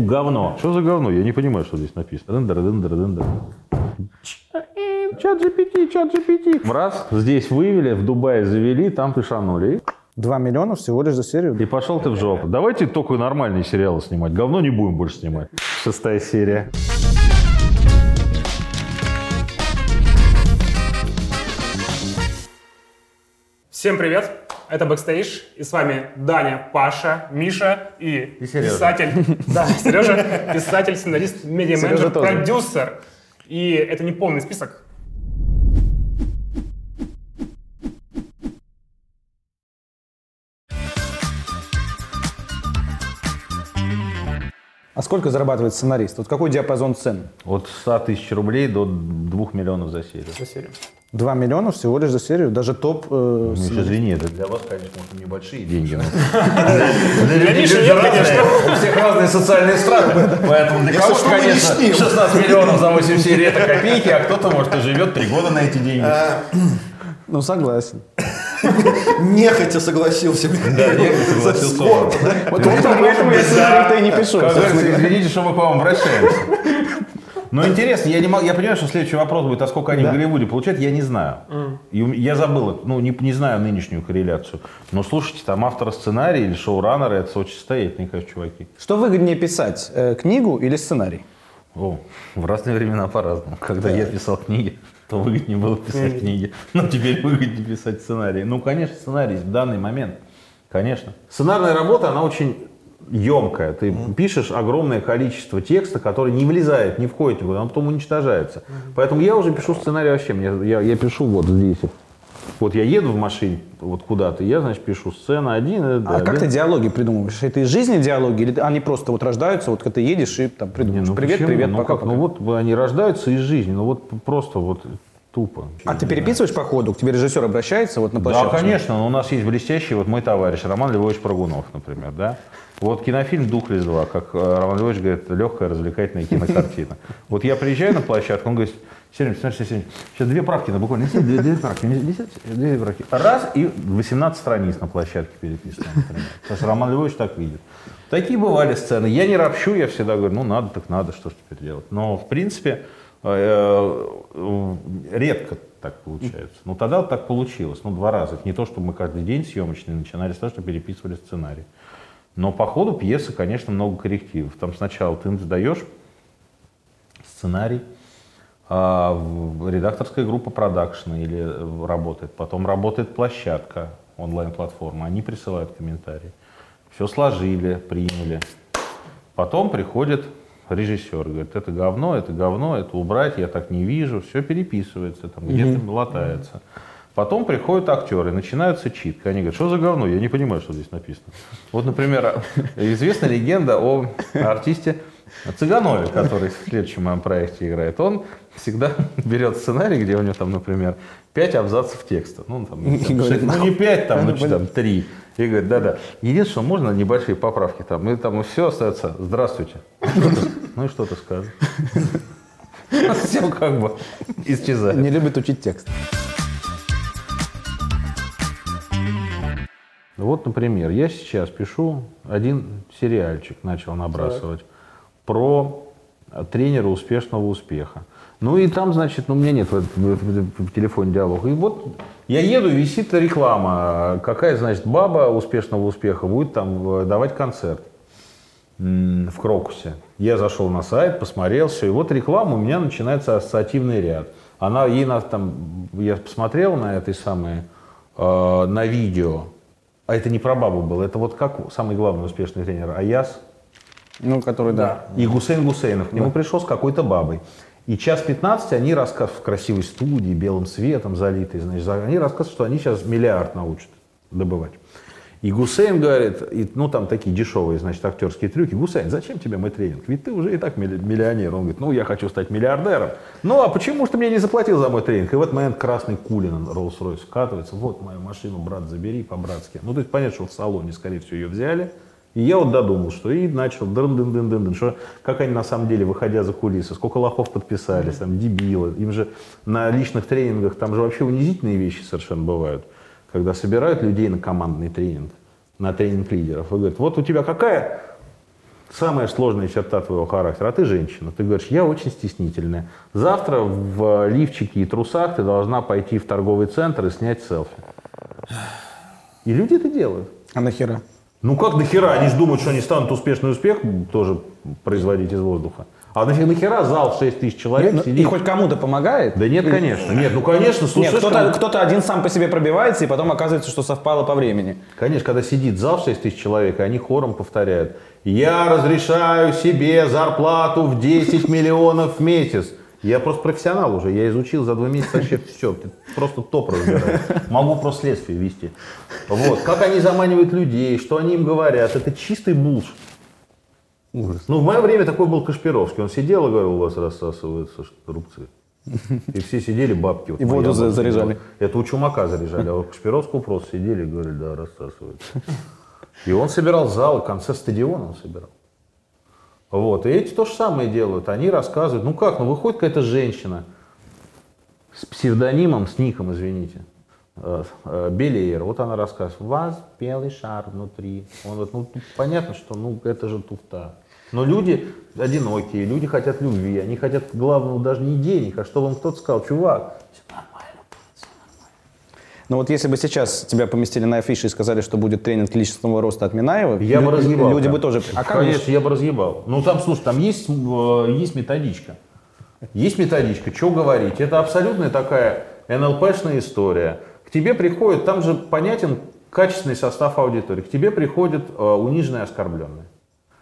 говно. Что за говно? Я не понимаю, что здесь написано. Дындер, дындер, дындер. Chat GPT, chat GPT. Раз, здесь вывели, в Дубае завели, там пишанули. 2 миллиона всего лишь за серию. И пошел ты в жопу. Давайте только нормальные сериалы снимать. Говно не будем больше снимать. Шестая серия. Всем привет! Это Бэкстейдж, и с вами Даня, Паша, Миша и, И Сережа. писатель, да, Сережа, писатель, сценарист, медиа-менеджер, продюсер. И это не полный список. А сколько зарабатывает сценарист? Вот какой диапазон цен? От 100 тысяч рублей до 2 миллионов за серию. За серию. 2 миллиона всего лишь за серию. Даже топ... э, Ну, извини, это для вас, конечно, может, небольшие деньги. Для Миши нет, конечно. У всех разные социальные страты, поэтому для кого-то, конечно, сним. 16 миллионов за 8 серий это копейки, а кто-то, может, и живет 3 года на эти деньги. Ну, согласен. Нехотя согласился. Да, нехотя согласился. Да? Вот поэтому я сценарий-то и не пишу. Как говорится, извините, что мы к вам обращаемся. Но интересно, я, не мог, я понимаю, что следующий вопрос будет, а сколько они в Голливуде получают, я не знаю. М- я забыл, ну, не, не знаю нынешнюю корреляцию. Но слушайте, там авторы сценария или шоураннеры, это очень состоятельные, конечно, чуваки. Что выгоднее писать, э, книгу или сценарий? О, в разные времена по-разному. Когда я писал книги, то выгоднее было писать книги. Но теперь выгоднее писать сценарий. Ну, конечно, сценарий в данный момент. Конечно. Сценарная работа, она очень емкая. Ты пишешь огромное количество текста, который не влезает, не входит он потом уничтожается. Поэтому я уже пишу сценарий вообще. Мне- я, я пишу вот здесь. Вот я еду в машине вот куда-то, я, значит, пишу сцена один. э, А да, как да. ты диалоги придумываешь? Это из жизни диалоги? Или они просто вот рождаются, вот когда ты едешь и там Не, придумываешь? ну привет, почему? привет, ну, пока, как? Ну пока. вот они рождаются из жизни, ну вот просто вот тупо. А ты переписываешь по ходу? К тебе режиссер обращается вот на Да, площадке? конечно, но у нас есть блестящий вот мой товарищ Роман Львович Прогунов, например, да. Вот кинофильм «Духлес 2», как э, Роман Львович говорит, легкая развлекательная кинокартина. Вот я приезжаю на площадку, он говорит, Сергей, смотри, Сергей, сейчас две правки, на буквально, неси две, две правки, неси две правки. Раз, и 18 страниц на площадке переписано. Сейчас Роман Львович так видит. Такие бывали сцены. Я не ропщу, я всегда говорю, ну надо, так надо, что ж теперь делать. Но, в принципе, э, э, редко так получается. Ну, тогда вот так получилось. Ну, два раза. Это не то, что мы каждый день съемочный начинали с того, что переписывали сценарий. Но по ходу пьесы, конечно, много коррективов. Там сначала ты сдаешь сценарий, а редакторская группа продакшена или э, работает. Потом работает площадка, онлайн-платформа. Они присылают комментарии. Все сложили, приняли. Потом приходит режиссер, говорит, это говно, это говно, это убрать, я так не вижу. Все переписывается, там где-то латается. Потом приходят актеры, начинаются читки. Они говорят, что за говно? Я не понимаю, что здесь написано. Вот, например, известна легенда о артисте Цыганове, который в следующем моем проекте играет. Он всегда берет сценарий, где у него там, например, пять абзацев текста. Ну, там, там, говорит, ну, не пять, там, ну, там, три. И говорит, да-да. Единственное, что можно небольшие поправки там. И там все остается. Здравствуйте. Ну и что ты скажешь? Все как бы исчезает. Не любит учить текст. Вот, например, я сейчас пишу один сериальчик, начал набрасывать, про тренера успешного успеха. Ну и там, значит, ну, у меня нет в, в- в- телефоне диалога. И вот я еду, висит реклама. Какая, значит, баба успешного успеха будет там э, давать концерт в Крокусе. Я зашел на сайт, посмотрел все, и вот реклама, у меня начинается ассоциативный ряд. Она, ей нас там, я посмотрел на этой самой, э, на видео, а это не про бабу было, это вот как самый главный успешный тренер Аяс Ну, который, да. и Гусейн Гусейнов к нему пришел с какой-то бабой. И час 15 они рассказывают в красивой студии, белым светом залитой, значит, они рассказывают, что они сейчас миллиард научат добывать. И Гусейн говорит, и, ну там такие дешевые, значит, актерские трюки. Гусейн, зачем тебе мой тренинг? Ведь ты уже и так милли- миллионер. Он говорит, ну я хочу стать миллиардером. Ну а почему же ты мне не заплатил за мой тренинг? И в этот момент красный Кулин Роллс-Ройс вкатывается. Вот мою машину, брат, забери по-братски. Ну то есть понятно, что в салоне, скорее всего, ее взяли. И я вот додумал, что и начал дын дын дын дын что как они на самом деле, выходя за кулисы, сколько лохов подписались, там, дебилы. Им же на личных тренингах, там же вообще унизительные вещи совершенно бывают. Когда собирают людей на командный тренинг, на тренинг лидеров, и говорят, вот у тебя какая самая сложная черта твоего характера, а ты женщина. Ты говоришь, я очень стеснительная. Завтра в лифчике и трусах ты должна пойти в торговый центр и снять селфи. И люди это делают. А нахера? Ну как нахера? Они же думают, что они станут успешный успех тоже производить из воздуха. А нафиг нахера зал в 6 тысяч человек Ну, сидит? И хоть кому-то помогает? Да нет, конечно. Нет, ну конечно, слушай, Нет, кто-то, кому- кто-то один сам по себе пробивается, и потом оказывается, что совпало по времени. Конечно, когда сидит зал в 6 тысяч человек, и они хором повторяют, я разрешаю себе зарплату в 10 миллионов в месяц. Я просто профессионал уже, я изучил за два месяца вообще все, просто топ разбираю. Могу просто следствие вести. Вот, как они заманивают людей, что они им говорят, это чистый булш. Ужас. Ну, в мое время такой был Кашпировский. Он сидел и говорил, у вас рассасываются рубцы. И все сидели, бабки. вот И воду за- заряжали. Это у Чумака заряжали, а у Кашпировского просто сидели и говорили, да, рассасывается. И он собирал зал, в конце стадиона он собирал. Вот, и эти то же самое делают. Они рассказывают, ну как, ну выходит какая-то женщина с псевдонимом, с ником, извините, э, э, Белеер. Вот она рассказывает, у вас белый шар внутри. Он говорит, ну понятно, что ну это же туфта. Но люди одинокие, люди хотят любви, они хотят главного даже не денег, а чтобы им кто-то сказал, чувак. Но вот если бы сейчас тебя поместили на афише и сказали, что будет тренинг личностного роста от Минаева, Я бы разъебал. люди бы тоже... А как Конечно, я бы разъебал. Ну там, слушай, там есть, э, есть методичка. Есть методичка, что говорить. Это абсолютная такая НЛПшная история. К тебе приходит, там же понятен качественный состав аудитории. К тебе приходят э, униженные оскорбленные.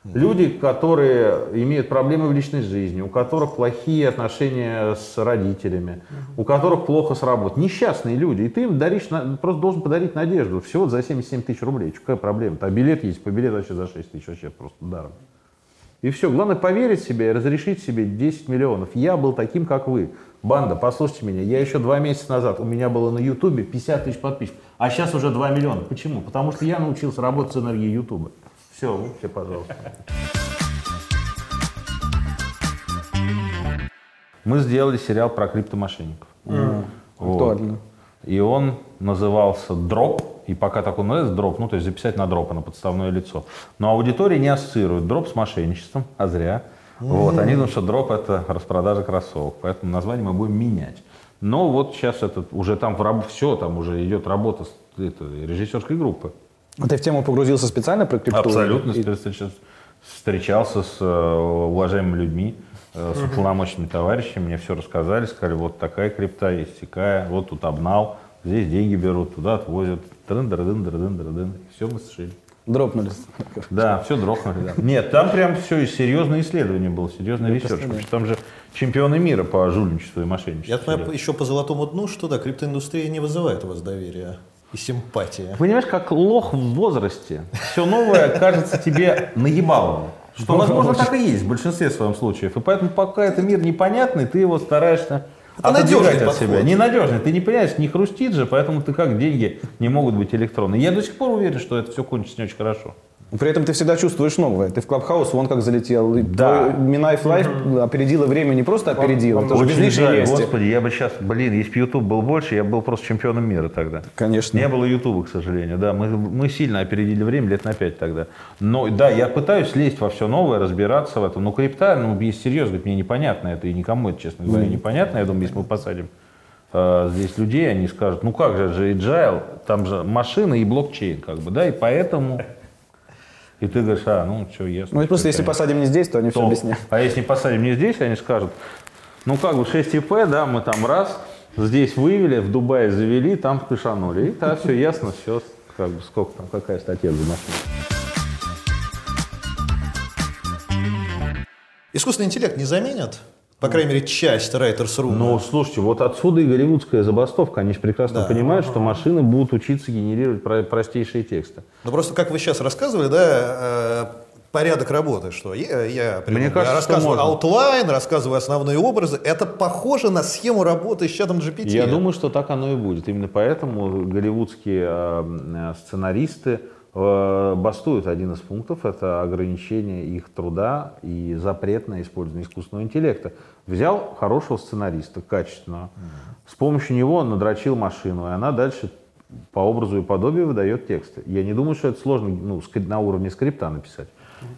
Люди, которые имеют проблемы в личной жизни, у которых плохие отношения с родителями, у которых плохо с работой. Несчастные люди. И ты им даришь, просто должен подарить надежду. Всего за 77 тысяч рублей. Какая проблема? А билет есть, по билету вообще за 6 тысяч, вообще просто даром. И все. Главное поверить себе и разрешить себе 10 миллионов. Я был таким, как вы. Банда, послушайте меня. Я еще два месяца назад, у меня было на Ютубе 50 тысяч подписчиков. А сейчас уже 2 миллиона. Почему? Потому что я научился работать с энергией Ютуба. Все, все, пожалуйста. Мы сделали сериал про криптомошенников. Вот. Актуально. И он назывался «Дроп». И пока так он называется «Дроп», ну, то есть записать на дропа, на подставное лицо. Но аудитория не ассоциирует дроп с мошенничеством, а зря. Вот, они думают, что дроп – это распродажа кроссовок. Поэтому название мы будем менять. Но вот сейчас это уже там в раб... все, там уже идет работа это, режиссерской группы. А Ты в тему погрузился специально про крипту? Абсолютно. И- Встречался- Встречался с э, уважаемыми людьми, э, с уполномоченными товарищами, мне все рассказали, сказали, вот такая крипта есть, такая, вот тут обнал, здесь деньги берут, туда отвозят, дрын дрын дрын дрын все мы сшили. Дропнулись. Да, все дрохнули. да. Нет, там прям все серьезное исследование было, серьезный research. Потому что Там же чемпионы мира по жульничеству и мошенничеству. Я знаю еще по золотому дну, что да, криптоиндустрия не вызывает у вас доверия и симпатии. Понимаешь, как лох в возрасте, все новое кажется тебе наебаловым. Что, возможно, так и есть в большинстве своем случаев. И поэтому, пока это мир непонятный, ты его стараешься Это отодвигать надежный от себя. подход. Ненадежный. Ты не понимаешь, не хрустит же, поэтому ты как деньги не могут быть электронные. Я до сих пор уверен, что это все кончится не очень хорошо. При этом ты всегда чувствуешь новое. Ты в Clubhouse, вон как залетел. Да. Минаев Live опередила время, не просто опередила, вам тоже Очень жаль, лести. господи, я бы сейчас, блин, если бы YouTube был больше, я бы был просто чемпионом мира тогда. Конечно. Не было Ютуба, к сожалению, да, мы, мы сильно опередили время лет на пять тогда. Но да, я пытаюсь лезть во все новое, разбираться в этом, но крипта, ну, если серьезно, мне непонятно это, и никому это, честно говоря, непонятно, я думаю, если мы посадим э, здесь людей, они скажут, ну как же, же agile, там же машина и блокчейн, как бы, да, и поэтому... И ты говоришь, а, ну, что, ясно. Ну и просто если посадим не здесь, то они все То- объяснят. А если не посадим не здесь, они скажут, ну как бы 6 ИП, да, мы там раз, здесь вывели, в Дубае завели, там пешанули. И да, все ясно, все, как бы сколько там, какая статья за машину. Искусственный интеллект не заменят? По крайней мере, часть writers room. Но слушайте, вот отсюда и голливудская забастовка. Они же прекрасно Да. понимают, что машины будут учиться генерировать про- простейшие тексты. Ну просто как вы сейчас рассказывали, да, э, порядок работы, что я, я, Мне я кажется, что рассказываю outline, рассказываю основные образы. Это похоже на схему работы с чатом GPT. Я думаю, что так оно и будет. Именно поэтому голливудские э, э, сценаристы э, бастуют. Один из пунктов – это ограничение их труда и запрет на использование искусственного интеллекта. Взял хорошего сценариста, качественного, с помощью него он надрочил машину, и она дальше по образу и подобию выдает тексты. Я не думаю, что это сложно ну, на уровне скрипта написать.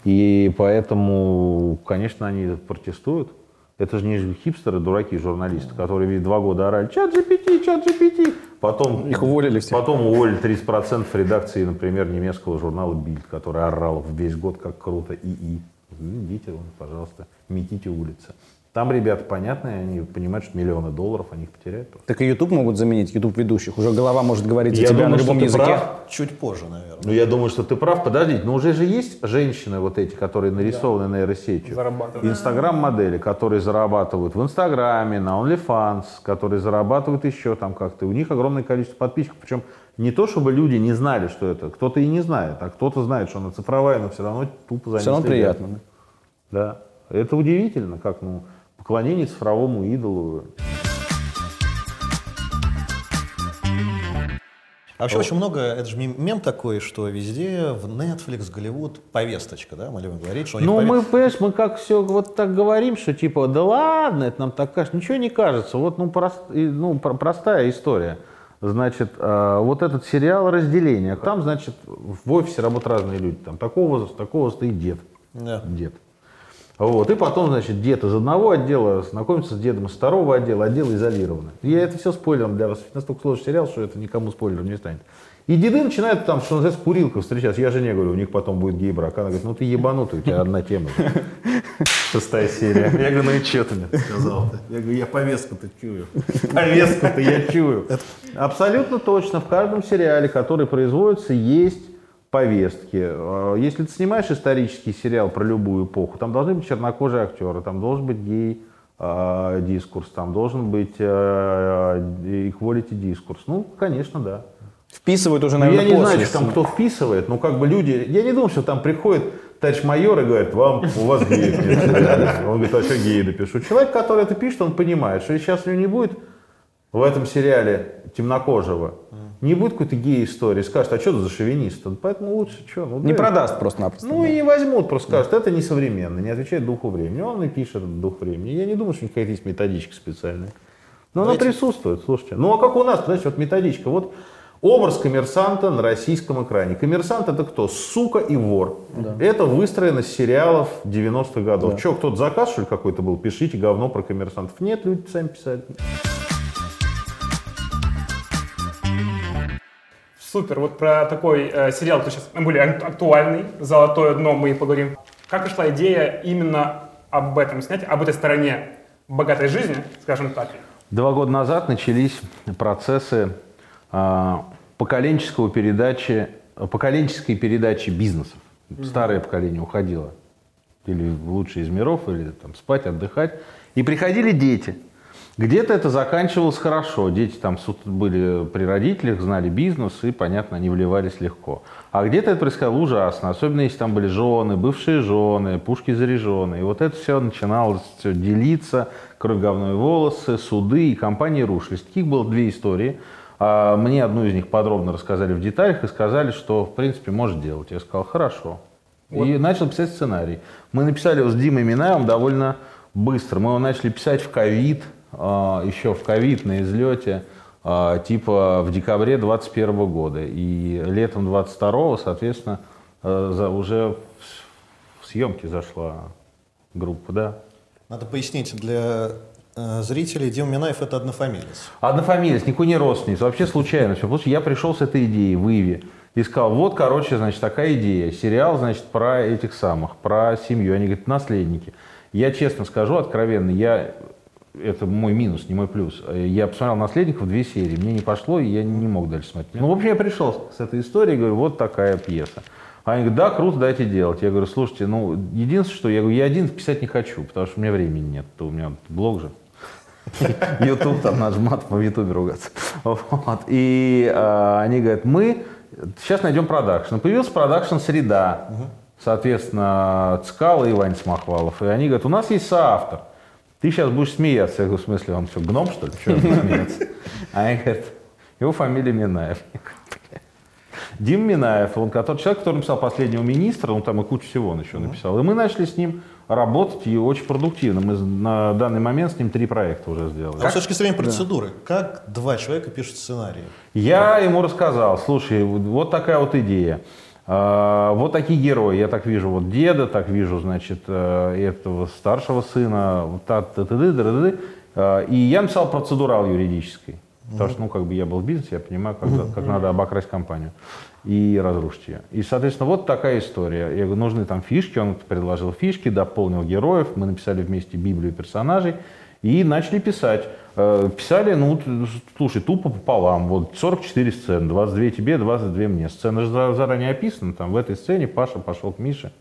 И поэтому, конечно, они протестуют. Это же не хипстеры, дураки, журналисты, которые ведь два года орали «Чат GPT, чат GPT». Потом, Их уволили всех. Потом уволили 30% редакции, например, немецкого журнала «Бильд», который орал в весь год, как круто, ИИ. Ну, Идите, вон, пожалуйста, метите улицы. Там ребята понятные, они понимают, что миллионы долларов они их потеряют. просто. Так и YouTube могут заменить, YouTube ведущих. Уже голова может говорить за Я тебя думаю, на что любом ты языке. прав. Чуть позже, наверное. Ну, я думаю, что ты прав. Подождите, но уже же есть женщины вот эти, которые нарисованы нейросетью. Зарабатывают. Инстаграм-модели, которые зарабатывают в Инстаграме, на OnlyFans, которые зарабатывают еще там как-то. У них огромное количество подписчиков. Причем не то, чтобы люди не знали, что это. Кто-то и не знает, а кто-то знает, что она цифровая, но все равно тупо за Все равно приятно. Да. Это удивительно, как ну, поклонение цифровому идолу. А вообще очень много, это же мем такой, что везде в Netflix, Голливуд повесточка, да, мы любим говорить, что Ну, пове- мы, понимаешь, мы как все вот так говорим, что типа, да ладно, это нам так кажется. Ничего не кажется. Вот, ну, прост- ну, про- простая история. Значит, э, вот этот сериал «Разделение». Там, значит, в офисе работают разные люди. Там такого возраста, такого возраста и дед. Да. Дед. Вот. И потом, значит, дед из одного отдела знакомится с дедом из второго отдела, отдел изолированы. Я это все спойлером для вас. Настолько сложный сериал, что это никому спойлером не станет. И деды начинают там, что называется, курилкой встречаться. Я жене говорю, у них потом будет гей-брак. Она говорит, ну ты ебанутый, у тебя одна тема. Шестая серия. Я говорю, ну и что ты мне сказал Я говорю, я повестку-то чую. Повестку-то я чую. Абсолютно точно. В каждом сериале, который производится, есть повестки. Э, Если ты снимаешь исторический сериал про любую эпоху, там должны быть чернокожие актеры, там должен быть гей э, дискурс, там должен быть э, equality дискурс. Ну, конечно, да. Вписывают уже, Ну, наверное, я не после. знаю, что там кто вписывает, но как бы люди... Я не думаю, что там приходит товарищ майор и говорит, вам, у вас геев нет. в сериале». Он говорит, а что геи напишу? Человек, который это пишет, он понимает, что сейчас у него не будет в этом сериале темнокожего, не будет какой-то гей-истории, скажет, а что ты за шовинист? Он, Поэтому лучше что? Ну, Не да. продаст просто-напросто. Ну и не возьмут, просто скажут, это несовременно, не отвечает духу времени. Он и пишет этот дух времени. Я не думаю, что какая-то есть методичка специальная. Но она Давайте- присутствует, слушайте. Ну а как у нас, знаете, вот методичка. Вот образ коммерсанта на российском экране. Коммерсант это кто? Сука и вор. Это выстроено с сериалов 90-х годов. Че, кто-то заказ, что ли, какой-то был? Пишите говно про коммерсантов. Нет, люди сами писали. Супер, вот про такой э, сериал, то сейчас более ак- актуальный, «Золотое дно» мы и поговорим. Как пришла идея именно об этом снять, об этой стороне богатой жизни, скажем так? Два года назад начались процессы а, поколенческого передачи, поколенческой передачи бизнесов. Старое поколение уходило или в лучший из миров, или там спать, отдыхать. И приходили дети. Где-то это заканчивалось хорошо. Дети там были при родителях, знали бизнес, и, понятно, они вливались легко. А где-то это происходило ужасно. Особенно если там были жены, бывшие жены, пушки заряженные. И вот это все начиналось все делиться, кровь, говно и волосы, суды, и компании рушились. Таких было две истории. А Мне одну из них подробно рассказали в деталях и сказали, что, в принципе, может делать. Я сказал, хорошо. И начал писать сценарий. Мы написали его с Димой Минаевым довольно быстро. Мы его начали писать в ковид, еще в ковид на излете, а, типа в декабре 21 года. И летом 22 соответственно, э, уже в- съемки зашла группа, да. Надо пояснить для э, зрителей, Дима Минаев это однофамилец. Однофамилец, никакой не родственница, вообще случайно все. Потому что я пришел с этой идеей в Иве и сказал, вот, короче, значит, такая идея. Сериал, значит, про этих самых, про семью. Они говорят, наследники. Я честно скажу, откровенно, я это мой минус, не мой плюс. Я посмотрел «Наследников» две серии, мне не пошло, и я не мог дальше смотреть. Ну, в общем, я пришел с этой историей, говорю, вот такая пьеса. Они говорят, да, круто, дайте делать. Я говорю, слушайте, ну, единственное, что я говорю, я один писать не хочу, потому что у меня времени нет, то у меня блог же. Ютуб, там наш мат по Ютубе ругаться. Вот. И а, они говорят, мы сейчас найдем продакшн. Появился продакшн «Среда», соответственно, Цекало и Ваня Самохвалов. И они говорят, у нас есть соавтор. Ты сейчас будешь смеяться. Я говорю, в смысле, он что, гном, что ли? Чего смеяться? А они говорят, его фамилия Минаев. Я говорю. Дим Минаев, он который, человек, который написал «Последнего министра», он там и кучу всего он еще написал. И мы начали с ним работать, и очень продуктивно. Мы на данный момент с ним три проекта уже сделали. А с точки зрения процедуры, как два человека пишут сценарий? Я ему рассказал, слушай, вот такая вот идея. А, Вот такие герои. Я так вижу вот деда, так вижу, значит, э, этого старшего сына. вот та- та- та- та- та-. А, И я написал процедурал юридический. Потому что, ну, как бы я был в бизнесе, я понимаю, как, как надо обокрасть компанию и разрушить ее. И, соответственно, вот такая история. Я говорю, нужны там фишки, он предложил фишки, дополнил героев, мы написали вместе Библию персонажей и начали писать. Э, Писали, ну, слушай, тупо пополам. Вот 44 сцены, 22 тебе, 22 мне. Сцена же за- заранее описана, там в этой сцене Паша пошел к Мише.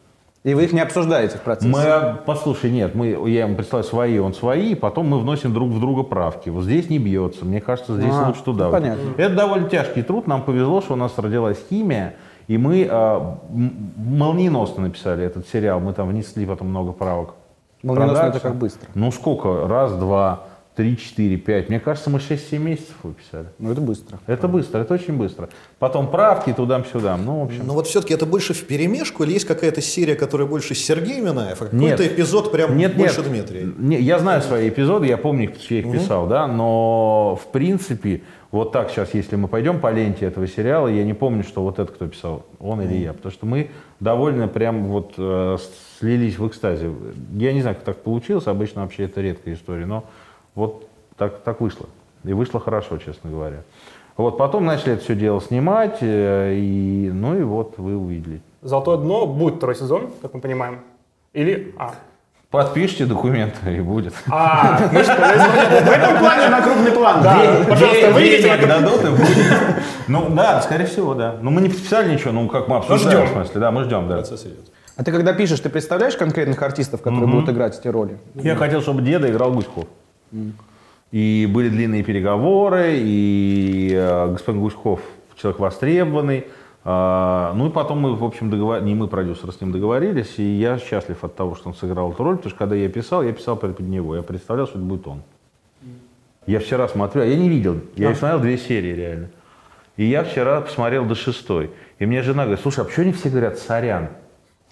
И вы их не обсуждаете в процессе? Мы, послушай, нет, мы, я ему присылаю свои, он свои, и потом мы вносим друг в друга правки. Вот здесь не бьется, мне кажется, здесь А, лучше туда. ну, понятно. Это довольно тяжкий труд, нам повезло, что у нас родилась химия, и мы а, молниеносно написали этот сериал, мы там внесли потом много правок. Молниеносно это Продакшн. как быстро. Ну сколько? Раз, два, три, четыре, пять. Мне кажется, мы 6-7 месяцев выписали. Ну, это быстро. Это быстро, это очень быстро. Потом правки туда-сюда. Ну, в общем. Но вот все-таки это больше в перемешку или есть какая-то серия, которая больше Сергей Минаев, а Нет. какой-то эпизод прям Нет, больше нет. Дмитрия? Не, я знаю свои эпизоды, я помню, что я их писал, да, но в принципе, вот так сейчас, если мы пойдем по ленте этого сериала, я не помню, что вот это кто писал, он или я, потому что мы довольно прям вот э, слились в экстазе. Я не знаю, как так получилось, обычно вообще это редкая история, но вот так, так вышло. И вышло хорошо, честно говоря. Вот потом начали это все дело снимать, э, и, ну и вот вы увидели. «Золотое дно» будет второй сезон, как мы понимаем. Или... А, Подпишите документы и будет. а мы что, в этом плане На крупный план. Да, пожалуйста, выйдите денег дадут и будет. Ну да, скорее всего, да. Но мы не подписали ничего, ну как мы обсуждаем, ждем. в смысле, да, мы ждем, да. Процесс идет. А ты когда пишешь, ты представляешь конкретных артистов, которые будут играть эти роли? Я хотел, чтобы деда играл Гуськов. И были длинные переговоры, и э, господин Гуськов человек востребованный. А, ну и потом мы, в общем, договор... не мы, продюсеры, с ним договорились, и я счастлив от того, что он сыграл эту роль, потому что когда я писал, я писал под него, я представлял, что это будет он. Я вчера смотрел, я не видел, я смотрел две серии реально. И я вчера посмотрел до шестой. И мне жена говорит, слушай, а почему они все говорят «сорян»?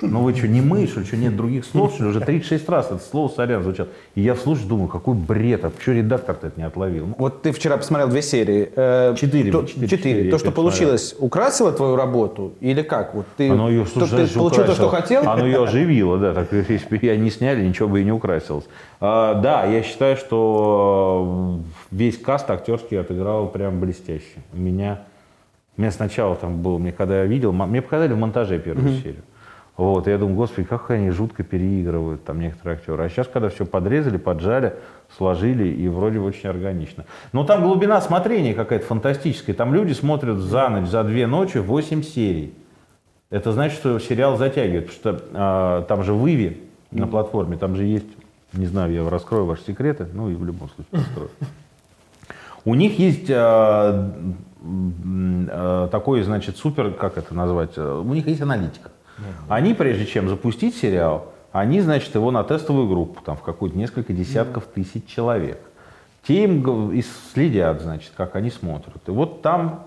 Ну вы что, не мы, что что нет других слов, что? Уже 36 раз это слово «сорян» звучало. И я слушаю, думаю, какой бред, а почему редактор-то это не отловил? Ну, Вот ты вчера посмотрел две серии. э, Четыре, то- четыре, четыре. четыре То, что посмотрел. получилось, украсило твою работу или как? Вот ты, Оно ее, то- слушай, ты получил то, что хотел? Оно ее оживило, да. Так, если бы я не сняли, ничего бы и не украсилось. А, да, я считаю, что весь каст актерский отыграл прям блестяще. У меня, у меня сначала там было, мне когда я видел, м- мне показали в монтаже первую серию. Вот, я думаю, господи, как они жутко переигрывают там некоторые актеры. А сейчас, когда все подрезали, поджали, сложили, и вроде очень органично. Но там глубина смотрения какая-то фантастическая. Там люди смотрят за ночь, за две ночи 8 серий. Это значит, что сериал затягивает, потому что а, там же выви на платформе, там же есть, не знаю, я раскрою ваши секреты, ну и в любом случае раскрою. У них есть а, а, такой, значит, супер, как это назвать, а, у них есть аналитика. Они, прежде чем запустить сериал, они, значит, его на тестовую группу, там, в какую-то несколько десятков тысяч человек. Те им и следят, значит, как они смотрят. И вот там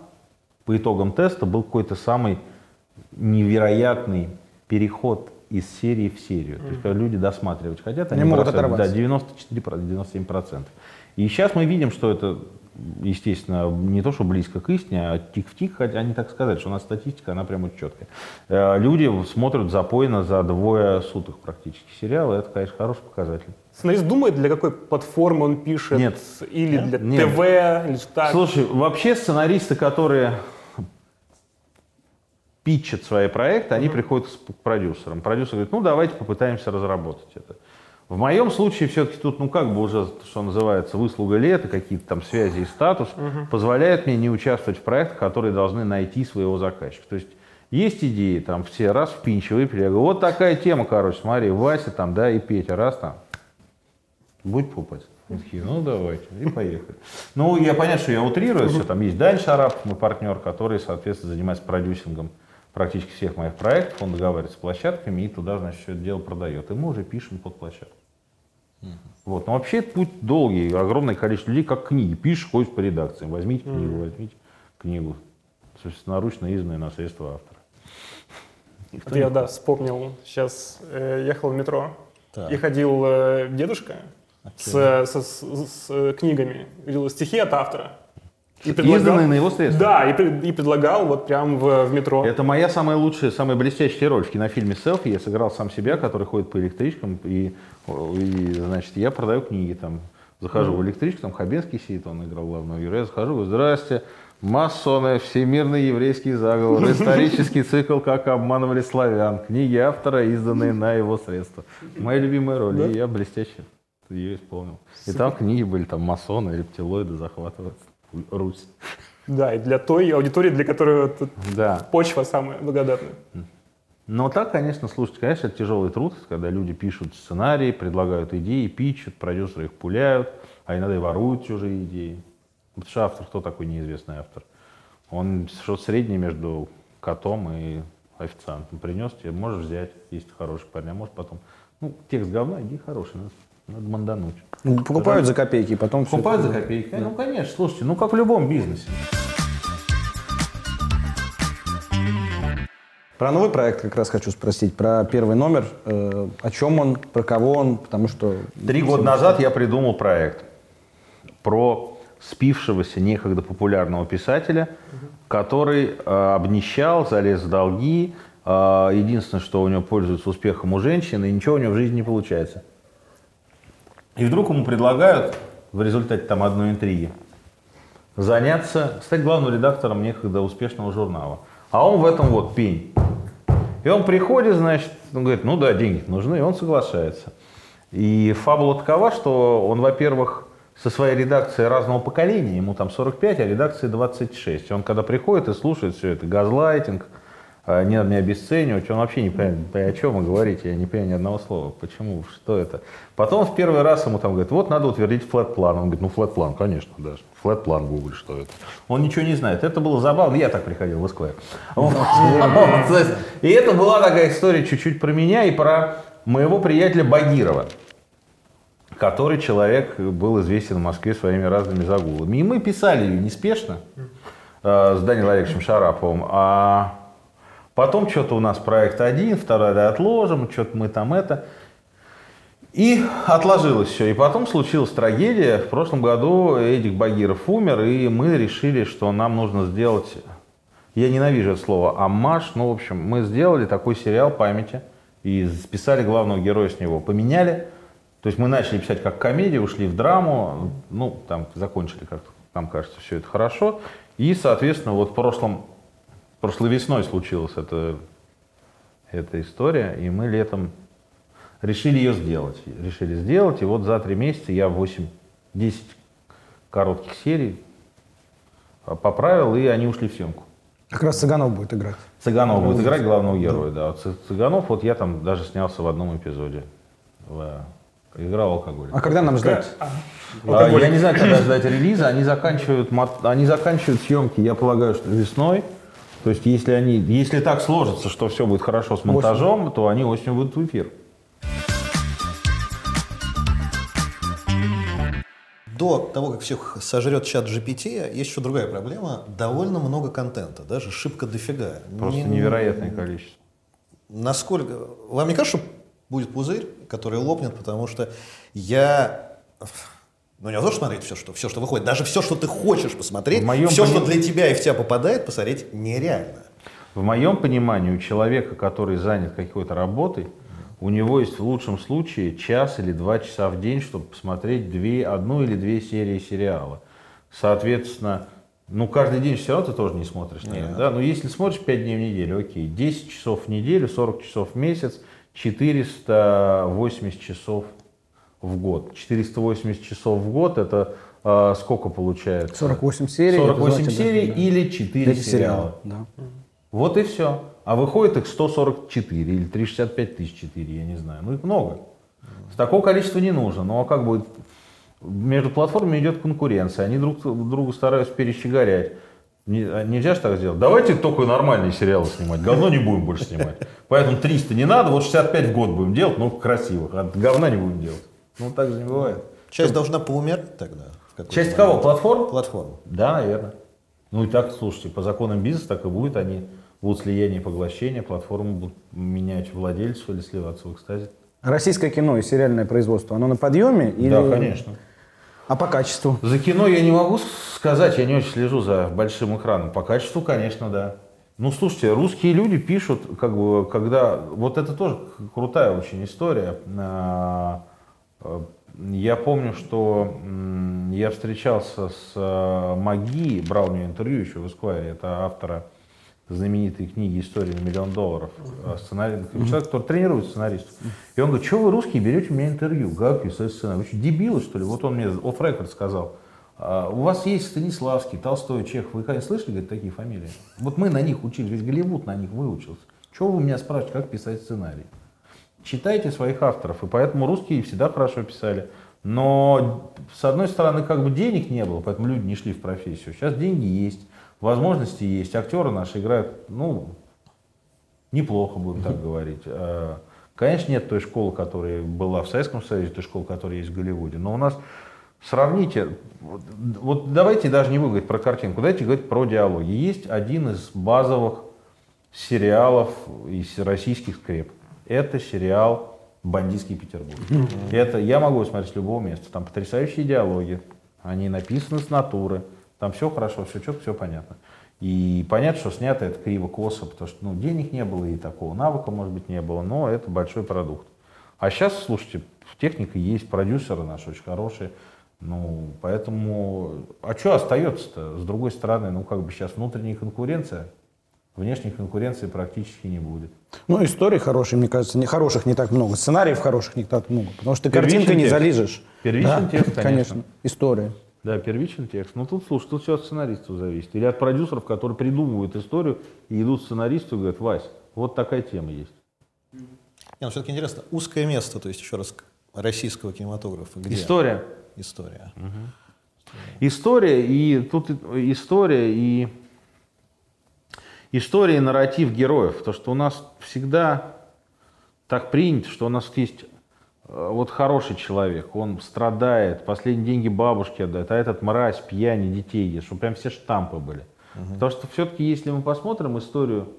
по итогам теста был какой-то самый невероятный переход из серии в серию. То есть, когда люди досматривать хотят, они Не могут да, оторваться. 94%, 97%. И сейчас мы видим, что это, естественно, не то, что близко к истине, а тик в тик, хотя они так сказать, что у нас статистика, она прям очень четкая. Э, Люди смотрят запойно за двое суток практически сериалы, это, конечно, хороший показатель. Сценарист думает, для какой платформы он пишет? Нет. Или для Нет. ТВ, или что так? Слушай, вообще сценаристы, которые питчат свои проекты, они приходят с- к продюсерам. Продюсер говорит, ну давайте попытаемся разработать это. В моем случае все-таки тут, ну как бы уже, что называется, выслуга лет и какие-то там связи и статус позволяют мне не участвовать в проектах, которые должны найти своего заказчика. То есть есть идеи, там все раз в пинче выпили, я говорю, вот такая тема, короче, смотри, Вася там, да, и Петя, раз там, Будь пупать. Такие, ну давайте, и поехали. Ну, я понятно, что я утрирую все. Там есть Дань Шарап, мой партнер, который, соответственно, занимается продюсингом практически всех моих проектов. Он договаривается с площадками и туда, значит, все это дело продает. И мы уже пишем под площадку. Вот. Но вообще это путь долгий, огромное количество людей, как книги. Пишешь, ходишь по редакциям. Возьмите книгу, возьмите книгу. Собственноручно изданное на средства автора. Вот я, да, вспомнил. Сейчас э, ехал в метро Так. и ходил э, дедушка с, со- с- с, э, книгами. Видел стихи от автора. И предлагал- Изданные на его средства. Да, и, и предлагал вот прям в, в метро. Это моя самая лучшая, самая блестящая роль в кинофильме «Селфи». Я сыграл сам себя, который ходит по электричкам, и, и, значит, я продаю книги там. Захожу в электричку, там Хабенский сидит, он играл главного героя. Я захожу, говорю, здрасте, масоны, всемирный еврейский заговор, исторический цикл «Как обманывали славян», книги автора, изданные на его средства. Моя любимая роль, и я блестяще ее исполнил. И там книги были, там масоны, рептилоиды захватывают Русь. Да, и для той аудитории, для которой Да. почва самая благодатная. Но так, конечно, слушайте, конечно, это тяжелый труд, когда люди пишут сценарии, предлагают идеи, пичут, продюсеры их пуляют, а иногда и воруют чужие идеи. Потому что автор, кто такой неизвестный автор? Он что средний между котом и официантом. Принес тебе, можешь взять, есть хороший парень, а может потом, ну, текст говна, иди хороший, надо, надо мандануть. Ну, покупают за копейки, потом Покупают это- за копейки? Ну, конечно, слушайте, ну, как в любом бизнесе. Про новый проект как раз хочу спросить. Про первый номер. Э, о чем он, про кого он, потому что... Три года назад я придумал проект про спившегося некогда популярного писателя, который э, обнищал, залез в долги. э, единственное, что у него пользуется успехом у женщин, и ничего у него в жизни не получается. И вдруг ему предлагают в результате там одной интриги заняться, стать главным редактором некогда успешного журнала. А он в этом вот пень. И он приходит, значит, он говорит, ну да, деньги нужны, и он соглашается. И фабула такова, что он, во-первых, со своей редакцией разного поколения, ему там 45, а редакции 26. И он когда приходит и слушает все это, газлайтинг, не надо меня обесценивать, он вообще не понимает, о чем вы говорите, я не понимаю ни одного слова, почему, что это. Потом в первый раз ему там говорят, вот надо утвердить флэт-план. Он говорит, ну флэт-план, конечно, даже. Флэт-план Google, что это. Он ничего не знает. Это было забавно, я так приходил в Esquire. И это была такая история чуть-чуть про меня и про моего приятеля Багирова который человек был известен в Москве своими разными загулами. И мы писали ее неспешно э, с Данилом Олеговичем Шараповым, а потом что-то у нас проект один, второй да, отложим, что-то мы там это. И отложилось все. И потом случилась трагедия. В прошлом году Эдик Багиров умер, и мы решили, что нам нужно сделать, я ненавижу это слово, аммаж. Ну, в общем, мы сделали такой сериал памяти и списали главного героя с него. Поменяли. То есть мы начали писать как комедию, ушли в драму, ну, там закончили как-то, нам кажется, все это хорошо. И, соответственно, вот в прошлом, прошлой весной случилась эта, эта история, и мы летом решили ее сделать. Решили сделать, и вот за три месяца я 8-10 коротких серий поправил, и они ушли в съемку. Как раз Цыганов будет играть. Цыганов будет играть главного героя, да. Цы- Цыганов, вот я там даже снялся в одном эпизоде. В- Играл алкоголь. А когда нам ждать? А, я не знаю, когда ждать релиза. Они заканчивают, они заканчивают съемки, я полагаю, что весной. То есть, если они, если так сложится, что все будет хорошо с монтажом, то они осенью выйдут в эфир. До того, как всех сожрет чат GPT, есть еще другая проблема. Довольно много контента, даже шибко дофига. Просто Не- невероятное количество. Насколько... Вам не кажется, что будет пузырь, который лопнет, потому что я... Ну, не то, что смотреть все, что, все, что выходит. Даже все, что ты хочешь посмотреть, В моем все, что пони- для тебя и в тебя попадает, посмотреть нереально. В моем понимании, у человека, который занят какой-то работой, у него есть в лучшем случае час или два часа в день, чтобы посмотреть две, одну или две серии сериала. Соответственно, ну, каждый день все равно ты тоже не смотришь, наверное, да? Но если смотришь 5 дней в неделю, окей, 10 часов в неделю, 40 часов в месяц, 480 часов в год. 480 часов в год это э, сколько получается? 48 серий. 48 эпизод, серий да. или 4 Эти сериала. Да. Вот и все. А выходит их 144 или 365 тысяч 4, я не знаю. Ну их много. С такого количества не нужно. Но как бы между платформами идет конкуренция. Они друг другу стараются перещеголять. Не- а Нельзя же так сделать. Давайте только нормальные сериалы снимать. Говно не будем больше снимать. Поэтому 300 не надо, вот 65 в год будем делать, но красивых. А говна не будем делать. Ну так же не бывает. Часть должна поумерить тогда. Часть момент. кого? Платформ? Платформ. Да, наверное. Ну и так, слушайте, по законам бизнеса так и будет. Они будут слияние и поглощение, платформы будут менять владельцев или сливаться в экстазе. Российское кино и сериальное производство, оно на подъеме? Или... Да, конечно. А по качеству? За кино я не могу сказать, я не очень слежу за большим экраном. По качеству, конечно, да. Ну, слушайте, русские люди пишут, как бы, когда... Вот это тоже крутая очень история. Э, Я помню, что я встречался с э, Маги, брал у нее интервью еще в Esquire, это автора знаменитой книги «История на миллион долларов», э, сценарий, человек, который тренирует сценаристов. И он говорит, что вы, русские, берете у меня интервью? Как писать сценарий? Вы что, дебилы, что ли? Вот он мне офф рекорд сказал. «А, У вас есть Станиславский, Толстой, Чехов. Вы когда слышали говорит, такие фамилии? Вот мы на них учились, весь Голливуд на них выучился. Чего вы меня спрашиваете, как писать сценарий? Читайте своих авторов, и поэтому русские всегда хорошо писали. Но, с одной стороны, как бы денег не было, поэтому люди не шли в профессию. Сейчас деньги есть, возможности есть, актеры наши играют, ну, неплохо, будем так говорить. А, Конечно, нет той школы, которая была в Советском Союзе, той школы, которая есть в Голливуде. Но у нас, сравните, вот, давайте даже не говорить про картинку, давайте говорить про диалоги. Есть один из базовых сериалов из российских скреп. Это сериал «Бандитский Петербург». Это я могу смотреть с любого места. Там потрясающие диалоги, они написаны с натуры, там все хорошо, все четко, все понятно. И понятно, что снято это криво-косо, потому что ну, денег не было и такого навыка, может быть, не было, но это большой продукт. А сейчас, слушайте, техника есть, продюсеры наши очень хорошие, ну, поэтому, а что остается-то? С другой стороны, ну, как бы сейчас внутренняя конкуренция, внешней конкуренции практически не будет. Ну, историй хороших, мне кажется, не хороших не так много. Сценариев хороших не так много. Потому что ты Первичный картинкой не текст. залижешь. Первичный текст, конечно. История. Да, первичный текст. Ну тут, слушай, тут все от сценаристов зависит. Или от продюсеров, которые придумывают историю и идут к сценаристу и говорят, Вась, вот такая тема есть. Не, ну все-таки интересно, узкое место, то есть еще раз, российского кинематографа. Где? История. История. История и тут история и история и нарратив героев. То, что у нас всегда так принято, что у нас есть э, вот хороший человек, он страдает, последние деньги бабушке отдает, а этот мразь, пьяни, детей ест, чтобы прям все штампы были. Потому что все-таки, если мы посмотрим историю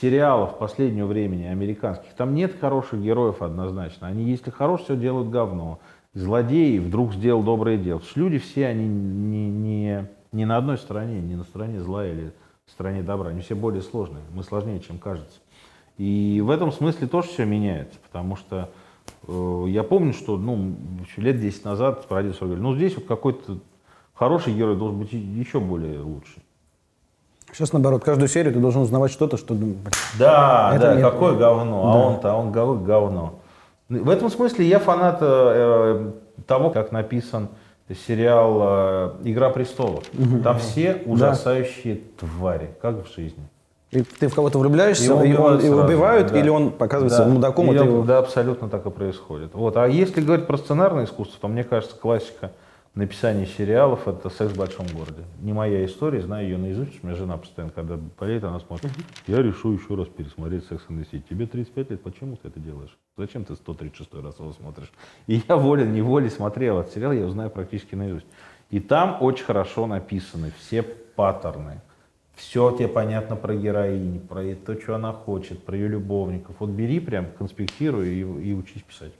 сериалов последнего времени американских, там нет хороших героев однозначно. Они, если хорошие, все делают говно. Злодей вдруг сделал доброе дело. Потому что люди все, они не, не, не на одной стороне, не на стороне зла или стороне добра. Они все более сложные. Мы сложнее, чем кажется. И в этом смысле тоже все меняется, потому что э, я помню, что ну, лет 10 назад продюсер говорил, ну здесь вот какой-то хороший герой должен быть еще более лучший. Сейчас, наоборот, каждую серию ты должен узнавать что-то, что... блин, Да, Это да, нет. какое говно, а он-то, а он говно, говно. В этом смысле я фанат э, того, как написан сериал э, «Игра престолов». Там все ужасающие твари, как в жизни. И ты в кого-то влюбляешься, и, он- убивают его сразу, убивают, да. или он показывается Да. мудаком, Или а он- его... Да, абсолютно так и происходит. Вот. А если говорить про сценарное искусство, то мне кажется, классика написания сериалов – это «Секс в большом городе». Не моя история, знаю ее наизусть, у меня жена постоянно, когда болеет, она смотрит. Я решу еще раз пересмотреть «Секс and the City». Тебе 35 лет, почему ты это делаешь? Зачем ты 136 раз его смотришь? И я волен-неволей смотрел этот сериал, я его знаю практически наизусть. И там очень хорошо написаны все паттерны. Все тебе понятно про героиню, про то, что она хочет, про ее любовников. Вот бери прям, конспектируй и, и учись писать.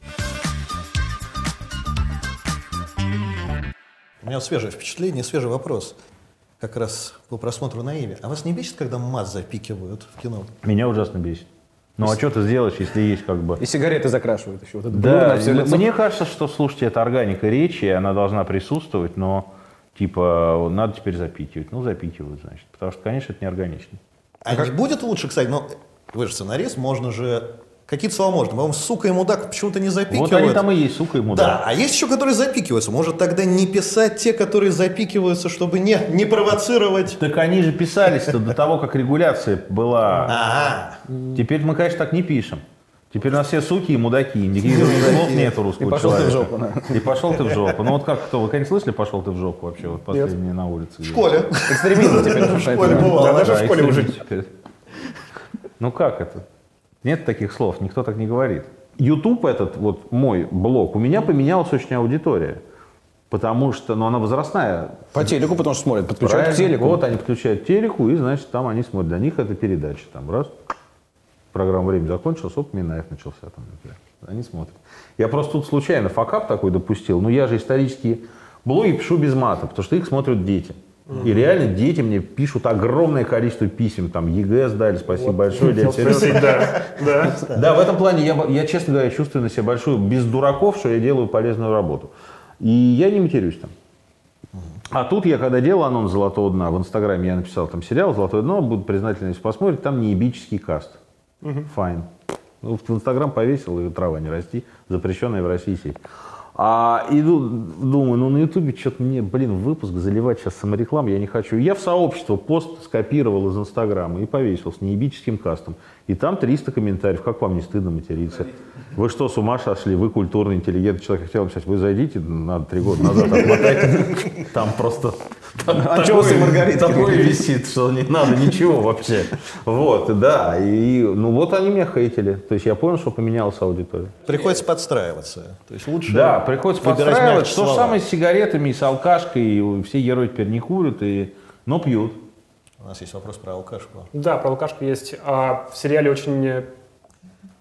У меня свежее впечатление, свежий вопрос. Как раз по просмотру на Иви. А вас не бесит, когда мат запикивают в кино? Меня ужасно бесит. Ну а что ты сделаешь, если есть как бы... И сигареты закрашивают еще. Вот Да, мне кажется, что, слушайте, это органика речи, и она должна присутствовать, но типа надо теперь запикивать. Ну, запикивают, значит. Потому что, конечно, это не органично. А, не будет лучше, кстати, но вы же сценарист, можно же... Какие-то слова можно. По-моему, сука и мудак почему-то не запикивают. Вот они там и есть, сука и Да, мудак. а есть еще, которые запикиваются. Может, тогда не писать те, которые запикиваются, чтобы не, не провоцировать. Так они же писались-то до того, как регуляция была. Ага. Теперь мы, конечно, так не пишем. Теперь у нас все суки и мудаки, никаких других слов нету русского И пошел ты в человека. жопу, да. И пошел ты в жопу. Ну вот как, кто, вы когда слышали, пошел ты в жопу вообще, вот последние на улице? В школе. Экстремизм теперь. В школе бывало. Да, даже в школе уже. Ну как это? Нет таких слов, никто так не говорит. YouTube этот, вот мой блог, у меня поменялась очень аудитория. Потому что, ну она возрастная. По телеку, потому что смотрят, подключают к Правильно. телеку. Вот они подключают телеку, и, значит, там они смотрят. Для них это передача. Там раз, программа «Время» закончилась, оп, Минаев начался там, например. Они смотрят. Я просто тут случайно fuck-up такой допустил. Но я же исторические блоги пишу без мата, потому что их смотрят дети. И реально дети мне пишут огромное количество писем. Там ЕГЭ сдали, спасибо большое. дядя. Спросить, да, да. Да, в этом плане я, я, честно говоря, чувствую на себя большую, без дураков, что я делаю полезную работу. И я не матерюсь там. А тут я, когда делал анонс «Золотого дна», в Инстаграме я написал там сериал «Золотое дно», буду признательны, если посмотрите, там неебический cast. Файн. Ну, в Инстаграм повесил, и трава не расти, запрещенная в России сеть. А иду, думаю, ну на Ютубе что-то мне, блин, выпуск заливать сейчас самореклам я не хочу. Я в сообщество пост скопировал из Инстаграма и повесил с неебическим кастом. И там 300 комментариев. Как вам не стыдно материться? Вы что, с ума сошли? Вы культурный, интеллигентный человек. Хотел написать, вы зайдите, надо три года назад отмотайте. Там просто... Анчоусы и маргаритки. Такое висит, что не надо ничего вообще. Вот, да. И, ну вот они меня хейтили. То есть я понял, что поменялась аудитория. Приходится подстраиваться. То есть лучше Да, приходится выбирать подстраивать. мягче То же самое с сигаретами и с алкашкой. И все герои теперь не курят, и... но пьют. У нас есть вопрос про алкашку. Да, про алкашку есть. А, в сериале очень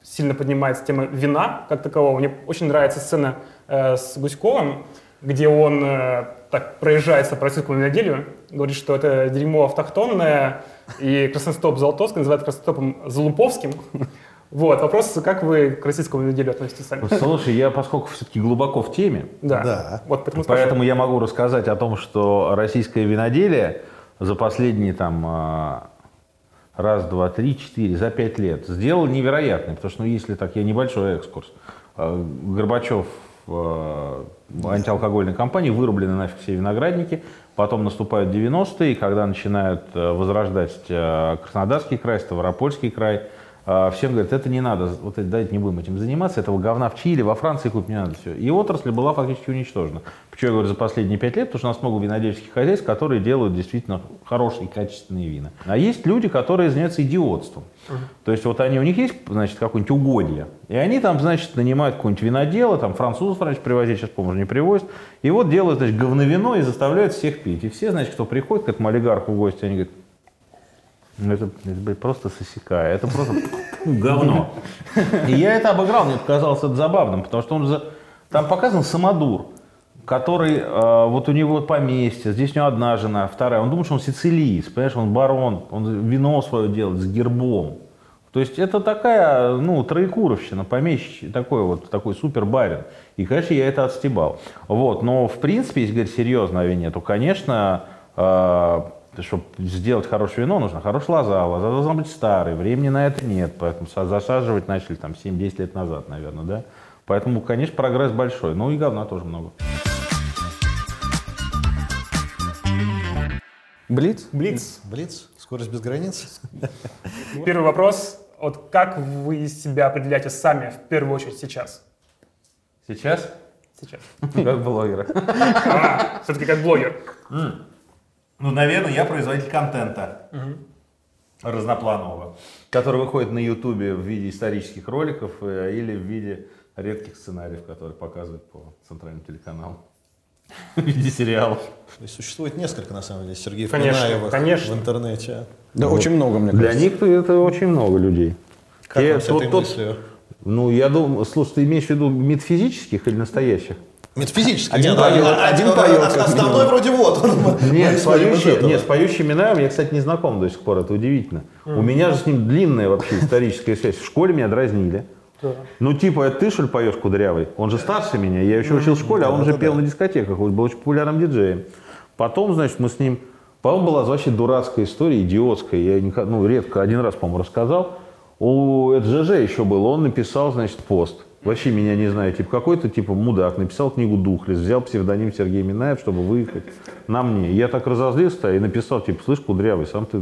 сильно поднимается тема вина как такового. Мне очень нравится сцена э, с Гуськовым, где он э, так проезжается по российскому виноделию, говорит, что это дерьмо автохтонное, и красностоп Золотовский называют красностопом Залуповским. Вот, вопрос, как вы к российскому виноделию относитесь сами? Слушай, я поскольку все-таки глубоко в теме, Да. Да. Вот поэтому спрашиваю. Поэтому я могу рассказать о том, что российское виноделие за последние там а, раз, два, три, четыре, за пять лет сделал невероятное. Потому что, ну, если так, я небольшой экскурс. А, Горбачев а, антиалкогольной компании вырублены нафиг все виноградники. Потом наступают 90-е, когда начинают а, возрождать а, Краснодарский край, Ставропольский край. Всем говорят, это не надо, вот это, давайте не будем этим заниматься, этого говна в Чили, во Франции купить не надо все. И отрасль была фактически уничтожена. Почему я говорю за последние пять лет? Потому что у нас много винодельческих хозяйств, которые делают действительно хорошие, качественные вина. А есть люди, которые занимаются идиотством. То есть вот они, у них есть, значит, какое-нибудь угодье, и они там, значит, нанимают какого-нибудь винодела, там французов раньше привозить, сейчас, по-моему, не привозят, и вот делают, значит, говновино и заставляют всех пить. И все, значит, кто приходит к этому олигарху в гости, они говорят, ну, это, это, блядь, просто сосекая. Это просто говно. И я это обыграл, мне показалось это забавным, потому что он за... там показан самодур, который, э, вот у него поместье, здесь у него одна жена, вторая. Он думает, что он сицилиец, понимаешь, он барон, он вино свое делает с гербом. То есть это такая, ну, троекуровщина, помещичий, такой вот, такой супер барин. И, конечно, я это отстебал. Вот, но, в принципе, если говорить серьезно о вине, то, конечно, чтобы сделать хорошее вино, нужна хорошая лоза. Лоза должна быть старой, времени на это нет, поэтому са- засаживать начали там 7-10 лет назад, наверное, да. Поэтому, конечно, прогресс большой, ну и говна тоже много. Блиц? Блиц. Блиц, скорость без границ. Первый вопрос. Вот как вы себя определяете сами, в первую очередь, сейчас? Сейчас? Сейчас. Как блогера. А, все-таки как блогер. Ну, наверное, я производитель контента разнопланового, который выходит на Ютубе в виде исторических роликов э, или в виде редких сценариев, которые показывают по центральным телеканалам. В виде сериалов. То есть существует несколько, на самом деле, Сергеев Конечно, конечно. в интернете. Да, очень много, мне Для кажется. них это очень много людей. Как Те- вам с тот- этой тот- мыслью? Ну, я думаю, слушай, ты имеешь в виду метафизических или настоящих? Метафизически. Один Нет, поет, а- один а- поет, а- как Основной минимум. вроде вот. Нет, Мы с исходим из поющим, этого. нет, с поющим Минаевым я, кстати, не знаком до сих пор, это удивительно. У меня же с ним длинная вообще историческая связь. В школе меня дразнили. Ну, типа, это ты, что ли, поешь кудрявый? Он же старше меня, я еще учил в школе, а он уже да, пел да. на дискотеках, он был очень популярным диджеем. Потом, значит, мы с ним... По-моему, была вообще дурацкая история, идиотская. Я не, ну, редко, один раз, по-моему, рассказал. У это ЖЖ еще был, он написал, значит, пост. Вообще меня не знаю, типа какой-то типа мудак написал книгу Духлес, взял псевдоним Сергей Минаев, чтобы выехать на мне. Я так разозлился и написал, типа, слышь, кудрявый, сам ты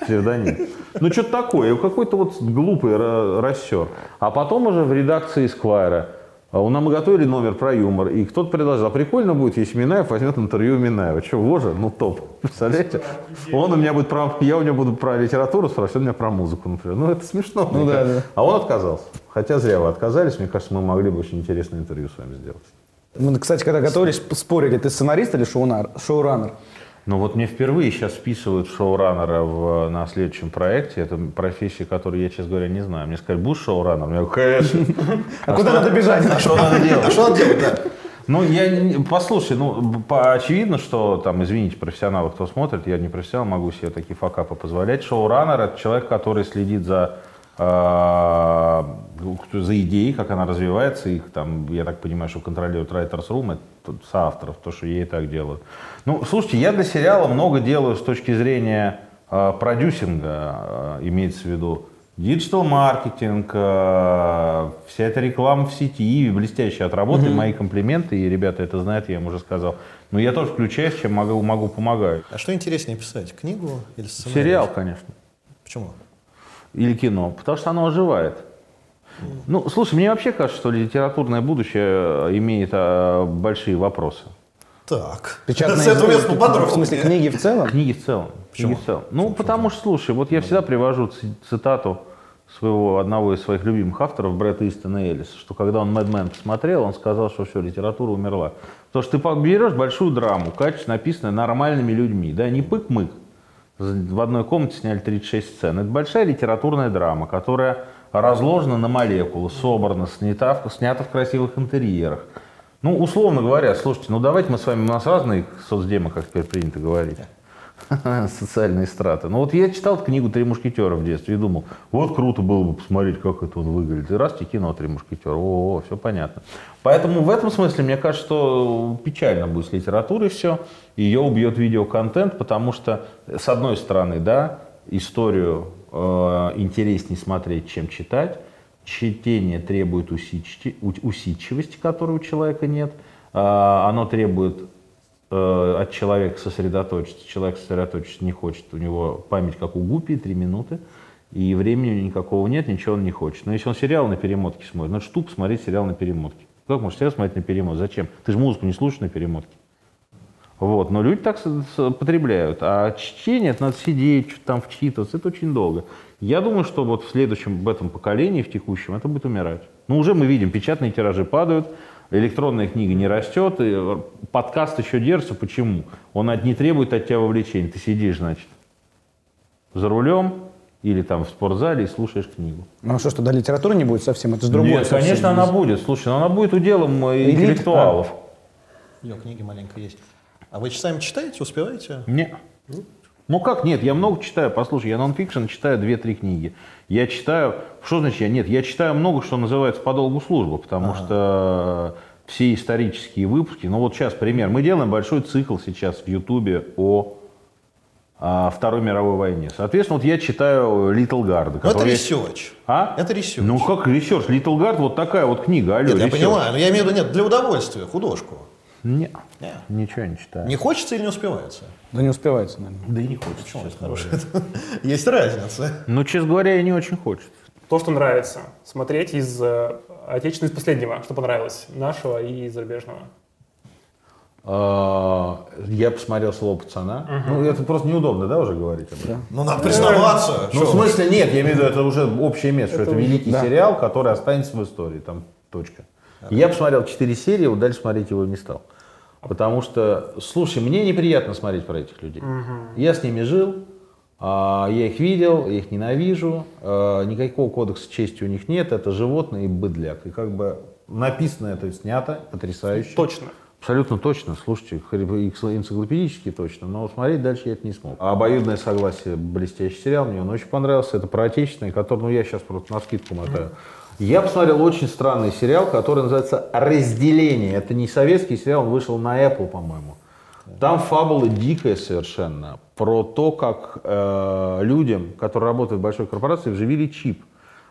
псевдоним. Ну, что-то такое, какой-то вот глупый ра- рассер. А потом уже в редакции Сквайра нам готовили номер про юмор, и кто-то предложил, а прикольно будет, если Минаев возьмет интервью у Минаева. Что, воже, ну топ. Представляете? Он у меня будет про, я у него буду про литературу спрашивать, он меня про музыку, например. Ну, это смешно. Ну да, да. А он отказался. Хотя зря вы отказались, мне кажется, мы могли бы очень интересное интервью с вами сделать. Мы, кстати, когда готовились, спорили, ты сценарист или шоураннер? Ну вот мне впервые сейчас вписывают шоураннера в, на следующем проекте. Это профессия, которую я, честно говоря, не знаю. Мне сказали, будешь шоураннером? Я говорю, конечно. А куда надо бежать? А что надо делать? А что надо делать, да? Ну, я, послушай, ну, по, очевидно, что, там, извините, профессионалы, кто смотрит, я не профессионал, могу себе такие факапы позволять. Шоураннер – это человек, который следит за, за идеей, как она развивается, их там, я так понимаю, что контролирует Writers Room, это соавторов, то, что и так делаю. Ну, слушайте, я для сериала много делаю с точки зрения э, продюсинга, э, имеется в виду digital маркетинг, э, вся эта реклама в сети, блестящая от работы, мои комплименты, и ребята это знают, я им уже сказал. Но я тоже включаюсь, чем могу, могу помогаю. А что интереснее писать, книгу или сценарий? Сериал, конечно, Почему? Или кино, потому что оно оживает. Ну, слушай, мне вообще кажется, что литературное будущее э, имеет э, большие вопросы. Так. Печатное С этого места издание, поподробнее. В смысле, книги в целом? Книги в целом. Книги в целом. Ну, потому что, слушай, вот я всегда привожу ци- цитату своего одного из своих любимых авторов, Бретта Истона Эллиса, что когда он «Мэдмен» посмотрел, он сказал, что все, литература умерла. Потому что ты берешь большую драму, качественно написанную нормальными людьми, да, не пык-мык. В одной комнате сняли 36 сцен. Это большая литературная драма, которая разложена на молекулы, собрана, снята, в- снята в красивых интерьерах. Ну, условно говоря, слушайте, ну давайте мы с вами, у нас разные соцдемы, как теперь принято говорить. Социальные страты. Ну вот я читал книгу «Три мушкетера» в детстве и думал, вот круто было бы посмотреть, как это он выглядит. И раз, и кино «Три мушкетера». О, все понятно. Поэтому в этом смысле, мне кажется, что печально будет с литературой все. Ее убьет видеоконтент, потому что, с одной стороны, да, историю э, интереснее смотреть, чем читать. Чтение требует усидчивости, которой у человека нет. А, Оно требует от человека сосредоточиться. Человек сосредоточиться не хочет. У него память как у гупи, три минуты. И времени никакого нет, ничего он не хочет. Но если он сериал на перемотке смотрит, ну тупо смотреть сериал на перемотке. Как можно сериал смотреть на перемотке? Зачем? Ты же музыку не слушаешь на перемотке. Вот, но люди так потребляют. А чтение, это надо сидеть, что-то там вчитываться, это очень долго. Я думаю, что вот в следующем, в этом поколении, в текущем, это будет умирать. Ну, уже мы видим, печатные тиражи падают, электронная книга не растет, и подкаст еще держится. Почему? Он не требует от тебя вовлечения. Ты сидишь, значит, за рулем или там в спортзале и слушаешь книгу. Ну а что, что, да, литературы не будет совсем? Это же другое Нет, совсем. конечно, она будет. Слушай, но она будет уделом э, Элит, интеллектуалов. Ее книги маленько есть. А вы сами читаете, успеваете? Не. Ну как нет, я много читаю. Послушай, я нонфикшн читаю 2-3 книги. Я читаю, что значит я? Нет, я читаю много, что называется по долгу службы, потому что все исторические выпуски, ну вот сейчас пример, мы делаем большой цикл сейчас в Ютубе о а, Второй мировой войне. Соответственно, вот я читаю Лиддел Гарт. Ну, это research. А? Это research. Ну как research? Лиддел Гарт вот такая вот книга. Алло, Нет, я понимаю, но я имею в виду, нет, для удовольствия, художку. Не, Не. ничего не читаю. Не хочется или не успевается? Да не успевается, наверное. Да и не хочется. Почему это честно хорошее? говоря. Есть разница. Ну, честно говоря, я не очень хочется. То, что нравится смотреть из э, отечественного, из последнего, что понравилось, нашего и зарубежного. А, Я посмотрел слово пацана. Ну, это просто неудобно, да, уже говорить об этом? Ну, надо признаваться. Ну, в смысле, нет, я имею в виду, это уже общее место, что это великий да. сериал, который останется в истории, там, точка. Я посмотрел 4 серии, вот дальше смотреть его не стал. Потому что, слушай, мне неприятно смотреть про этих людей. Я с ними жил, а, я их видел, я их ненавижу, а, никакого кодекса чести у них нет, это животные и быдляк. И как бы написано это, снято, потрясающе. Точно. Абсолютно точно, слушайте, энциклопедически точно, но смотреть дальше я это не смог. «Обоюдное согласие» блестящий сериал, мне он очень понравился, это про отечественный, который, ну я сейчас просто на скидку мотаю. Я посмотрел очень странный сериал, который называется «Разделение». Это не советский сериал, он вышел на Apple, по-моему. Там фабула дикая совершенно про то, как э, людям, которые работают в большой корпорации, вживили чип.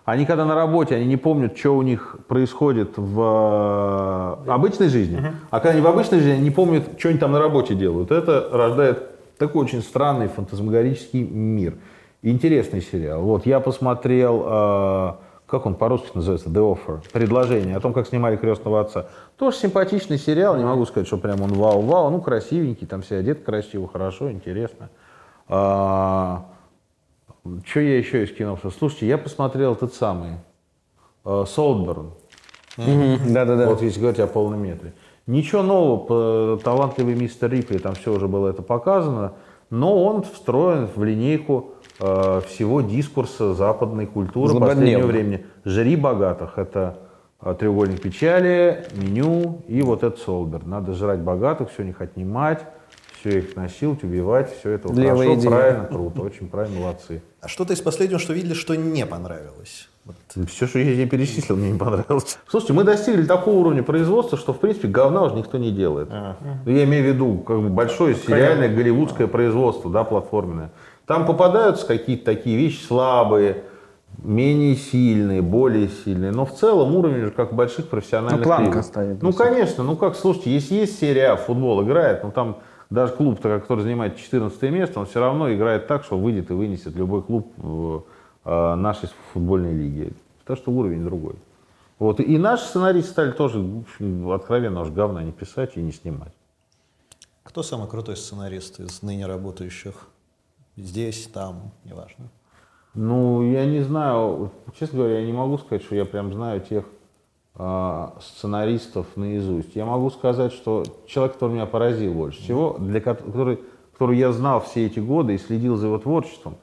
Они когда на работе, они не помнят, что у них происходит в э, обычной жизни, а когда они в обычной жизни, они не помнят, что они там на работе делают. Это рождает такой очень странный фантазмагорический мир. Интересный сериал. Вот я посмотрел, э, как он по-русски называется, The Offer, предложение о том, как снимали крестного отца. Тоже симпатичный сериал, не могу сказать, что прям он вау-вау, ну красивенький, там все одет красиво, хорошо, интересно. А, что я еще из кино? Слушайте, я посмотрел тот самый Солдберн. Да-да-да. Вот если говорить о полном метре. Ничего нового, талантливый мистер Рипли, там все уже было это показано, но он встроен в линейку э, всего дискурса западной культуры Злободневно. последнего времени. «Жри богатых» — это э, треугольник печали, меню и вот этот Солбер. Надо жрать богатых, все у них отнимать, все их насиловать, убивать, все это Левая хорошо, идея. правильно, круто, очень правильно, молодцы. А что-то из последнего, что видели, что не понравилось? Вот. Все, что я тебе перечислил, мне не понравилось. Слушайте, мы достигли такого уровня производства, что, в принципе, говна уже никто не делает. Ну, Я имею в виду как бы большое сериальное голливудское производство, да, платформенное. Там попадаются какие-то такие вещи слабые, менее сильные, более сильные. Но в целом уровень же как больших профессиональных Ну, планка лиг. стоит. Ну, конечно. Ну, как, слушайте, если есть серия А, в футбол играет, ну, там даже клуб, который занимает 14 место, он все равно играет так, что выйдет и вынесет любой клуб в, э, нашей футбольной лиги. Потому что уровень другой. Вот. И наши сценаристы стали тоже, в общем, откровенно уж говна не писать и не снимать. Кто самый крутой сценарист из ныне работающих? Здесь, там, неважно. Ну, я не знаю, честно говоря, я не могу сказать, что я прям знаю тех а, сценаристов наизусть. Я могу сказать, что человек, который меня поразил больше всего, для ко- который, который я знал все эти годы и следил за его творчеством,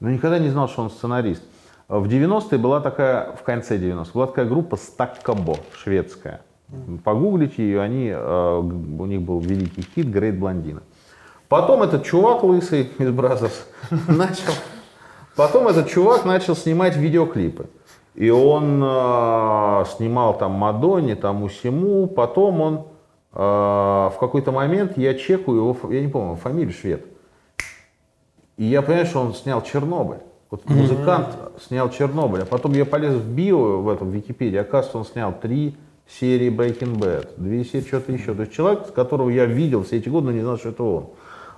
но никогда не знал, что он сценарист. В 90-е была такая, в конце 90-х, была такая группа Стаккабо, шведская. Погуглите ее, они, э, у них был великий хит «Грейт Блондина». Потом этот чувак лысый из Бразерс начал, потом этот чувак начал снимать видеоклипы. И он э, снимал там Мадонне, там Усиму, потом он э, в какой-то момент, я чекаю его, я не помню, фамилию швед. И я понимаю, что он снял Чернобыль. Вот музыкант снял Чернобыль, а потом я полез в био, в этом в Википедии, оказывается, он снял три серии Breaking Bad, две серии что-то еще. То есть человек, которого я видел все эти годы, но не знал, что это он.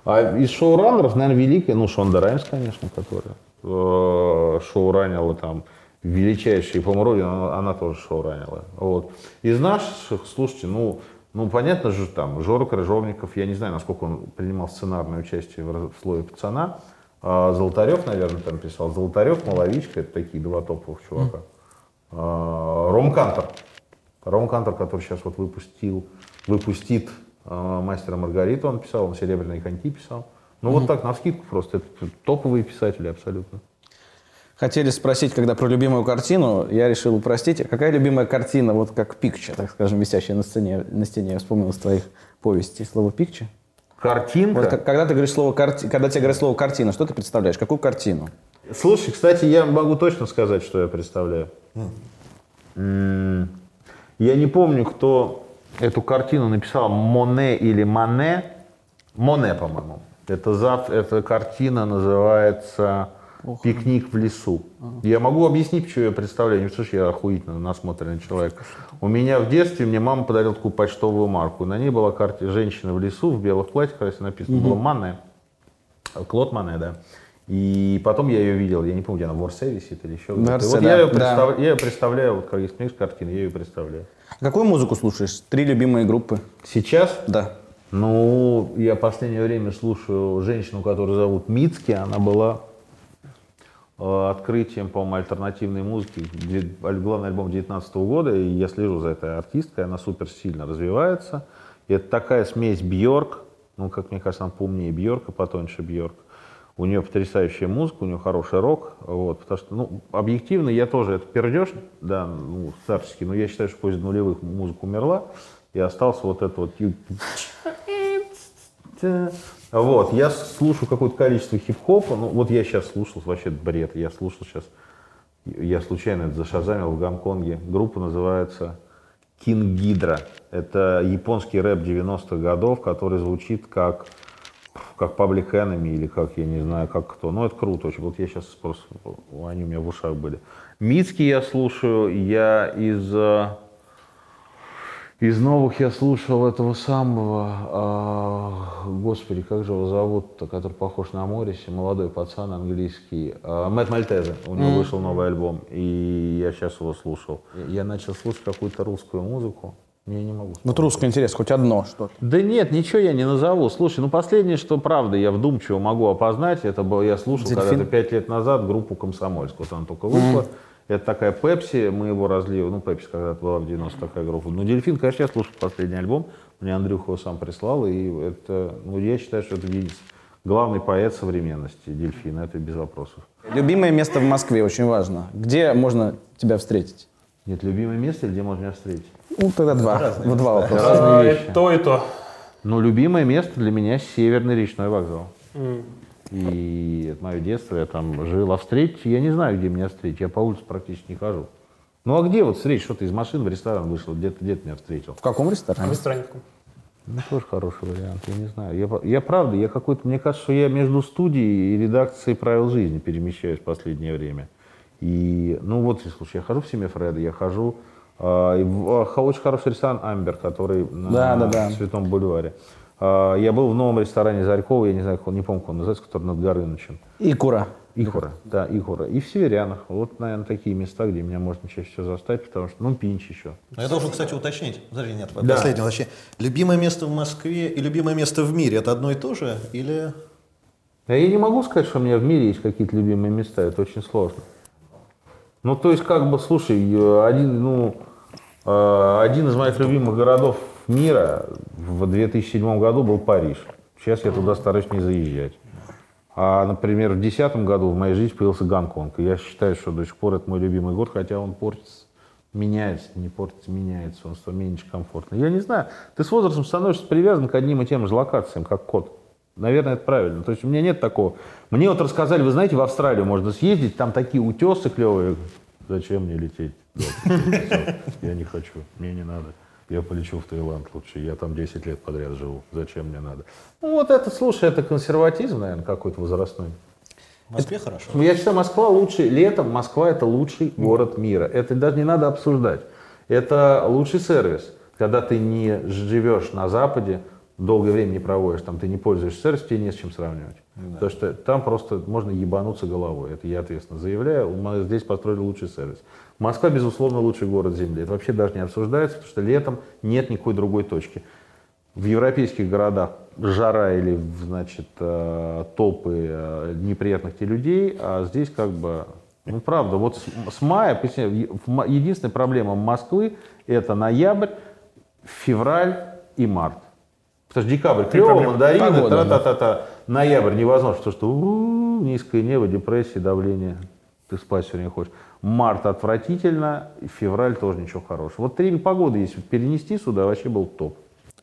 А из шоураннеров, наверное, великий, ну, Шонда Раймс, конечно, который э, шоуранила там величайшие, по-моему, Родин, она, она тоже шоуранила. Вот. Из наших, слушайте, ну, ну, понятно же, там, Жора Крыжовников, я не знаю, насколько он принимал сценарное участие в, в слове пацана. А Золотарев, наверное, там писал. Золотарев, Маловичка, это такие два топовых чувака. А, Ром Кантор. Ром Кантор, который сейчас вот выпустил, выпустит «Мастера и Маргариту», он писал, он «Серебряные коньки» писал. Ну, вот так, на скидку просто. Это топовые писатели абсолютно. Хотели спросить, когда про любимую картину, я решил упростить. Какая любимая картина, вот как пикча, так скажем, висящая на стене, на стене, я вспомнил из твоих повестей слово пикча? Картинка. Вот когда ты говоришь слово карти... когда тебе говорят слово картина, что ты представляешь? Какую картину? Слушай, кстати, я могу точно сказать, что я представляю. М, Я не помню, кто эту картину написал, Моне или Мане. Моне, по-моему. Это, зав... Эта картина называется «Пикник в лесу». Я могу объяснить, почему я представляю. Не что я охуительно насмотренный человек. У меня в детстве мне мама подарила такую почтовую марку. На ней была карта женщина в лесу в белых платьях, красиво написано было «Мане». Клод Мане, да. И потом я ее видел, я не помню, где она в Ворсе висит или еще где-то. Вот да, я, ее да. представ- я ее представляю, вот как есть книжка, картина, я ее представляю. Какую музыку слушаешь? Три любимые группы. Сейчас, Да. ну, я в последнее время слушаю женщину, которую зовут Мицки, она была э, открытием, по-моему, альтернативной музыки, главный альбом 2019 года, и я слежу за этой артисткой, она супер сильно развивается. И это такая смесь Бьорк, ну, как мне кажется, она поумнее Бьорка, потоньше Бьорк. У нее потрясающая музыка, у нее хороший рок, вот, потому что, ну, объективно, я тоже, это пердеж, да, ну, старческий, но я считаю, что после нулевых музыка умерла, и остался вот это вот вот, я слушаю какое-то количество хип-хопа, ну вот я сейчас слушал, вообще бред, я слушал сейчас, я случайно это зашазамил в Гонконге, группа называется King Ghidra, это японский рэп 90-х годов, который звучит как, как Public Enemy или как, я не знаю, как кто, ну это круто очень, вот я сейчас просто, они у меня в ушах были. Мицки я слушаю, я из... э, из новых я слушал этого самого, а, господи, как же его зовут-то, который похож на Морисе, молодой пацан английский, а, Мэтт Мальтезе, у него вышел новый альбом, и я сейчас его слушал. Я начал слушать какую-то русскую музыку, я не могу. Вот русское интерес, хоть одно что-то. Да нет, ничего я не назову. Слушай, ну последнее, что правда, я вдумчиво могу опознать, это было, я слушал когда-то пять лет назад группу «Комсомольск». Вот она только вышла. Это такая Пепси, мы его разлили, ну, Пепси когда-то была в 90 такая группа. Но Дельфин, конечно, я слушал последний альбом, мне Андрюха его сам прислал, и это, ну, я считаю, что это единственный главный поэт современности, Дельфин, это без вопросов. Любимое место в Москве очень важно. Где можно тебя встретить? Нет, любимое место, где можно меня встретить? Ну, тогда два. Вот два вопроса. Разные А, вещи. и то, и то. Ну, любимое место для меня Северный речной вокзал. М. И это мое детство, я там жил. А встретить, я не знаю, где меня встретить. Я по улице практически не хожу. Ну а где вот встретить? Что ты из машины в ресторан вышел, где ты, где ты меня встретил? В каком В ресторане? ресторане таком. Ну, тоже хороший вариант, я не знаю. Я, я правда, я какой-то, мне кажется, что я между студией и редакцией правил жизни перемещаюсь в последнее время. И, ну вот, слушай, я хожу в семье Фреда, я хожу в- очень хороший ресторан «Амбер», который на Да, да, да. Святом Бульваре. А, я был в новом ресторане Зарькова, я не знаю, как он, не помню, как он называется, который над Горынычем. Икура. Ихора, да, Ихора. И в Северянах. Вот, наверное, такие места, где меня можно чаще всего застать, потому что, ну, Пинч еще. Но я должен, кстати, уточнить. Подожди, нет, Да. последнее уточнение. Любимое место в Москве и любимое место в мире – это одно и то же? Или... Да я не могу сказать, что у меня в мире есть какие-то любимые места, это очень сложно. Ну, то есть, как бы, слушай, э, один, ну, один из моих любимых городов мира в 2007 году был Париж. Сейчас я туда стараюсь не заезжать. А, например, в 2010 году в моей жизни появился Гонконг. И я считаю, что до сих пор это мой любимый город, хотя он портится, меняется, не портится, меняется, он стал меньше комфортный. Я не знаю, ты с возрастом становишься привязан к одним и тем же локациям, как кот. Наверное, это правильно. То есть у меня нет такого. Мне вот рассказали, вы знаете, в Австралию можно съездить, там такие утесы клевые. Зачем мне лететь? Я не хочу, мне не надо. Я полечу в Таиланд лучше, я там 10 лет подряд живу. Зачем мне надо? Ну вот это, слушай, это консерватизм, наверное, какой-то возрастной. В Москве хорошо. Ну, Я считаю, Москва лучший, летом Москва это лучший город мира. Это даже не надо обсуждать. Это лучший сервис. Когда ты не живешь на Западе, долгое время не проводишь, там ты не пользуешься сервисом, тебе не с чем сравнивать. Потому что там просто можно ебануться головой. Это я ответственно заявляю. Мы здесь построили лучший сервис. Москва, безусловно, лучший город Земли. Это вообще даже не обсуждается, потому что летом нет никакой другой точки. В европейских городах жара или, значит, э, толпы э, неприятных тебе людей, а здесь как бы, ну, правда, вот с, с мая, единственная проблема Москвы – это ноябрь, февраль и март. Потому что декабрь клево, мандарины, тра-та-та-та. Ноябрь невозможно, потому что у-у, низкое небо, депрессия, давление, ты спать время хочешь. Март отвратительно, февраль тоже ничего хорошего. Вот три погоды, если перенести сюда, вообще был топ.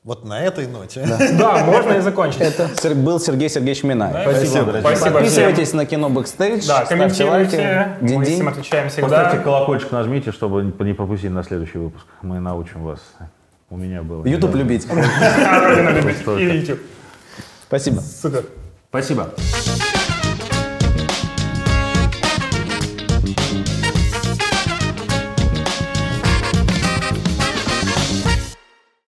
Вот на этой ноте. Да, можно и закончить. Это был Сергей Сергеевич Минаев. Спасибо. Спасибо Подписывайтесь на кино Бэкстейдж. Да, ставьте лайки. комментируйте. Мы Динь-динь. всем отвечаем Поставьте всегда. колокольчик, нажмите, чтобы не пропустить на следующий выпуск. Мы научим вас. У меня было. YouTube недавно. любить. Родина любит. И YouTube. Спасибо. Супер. Спасибо.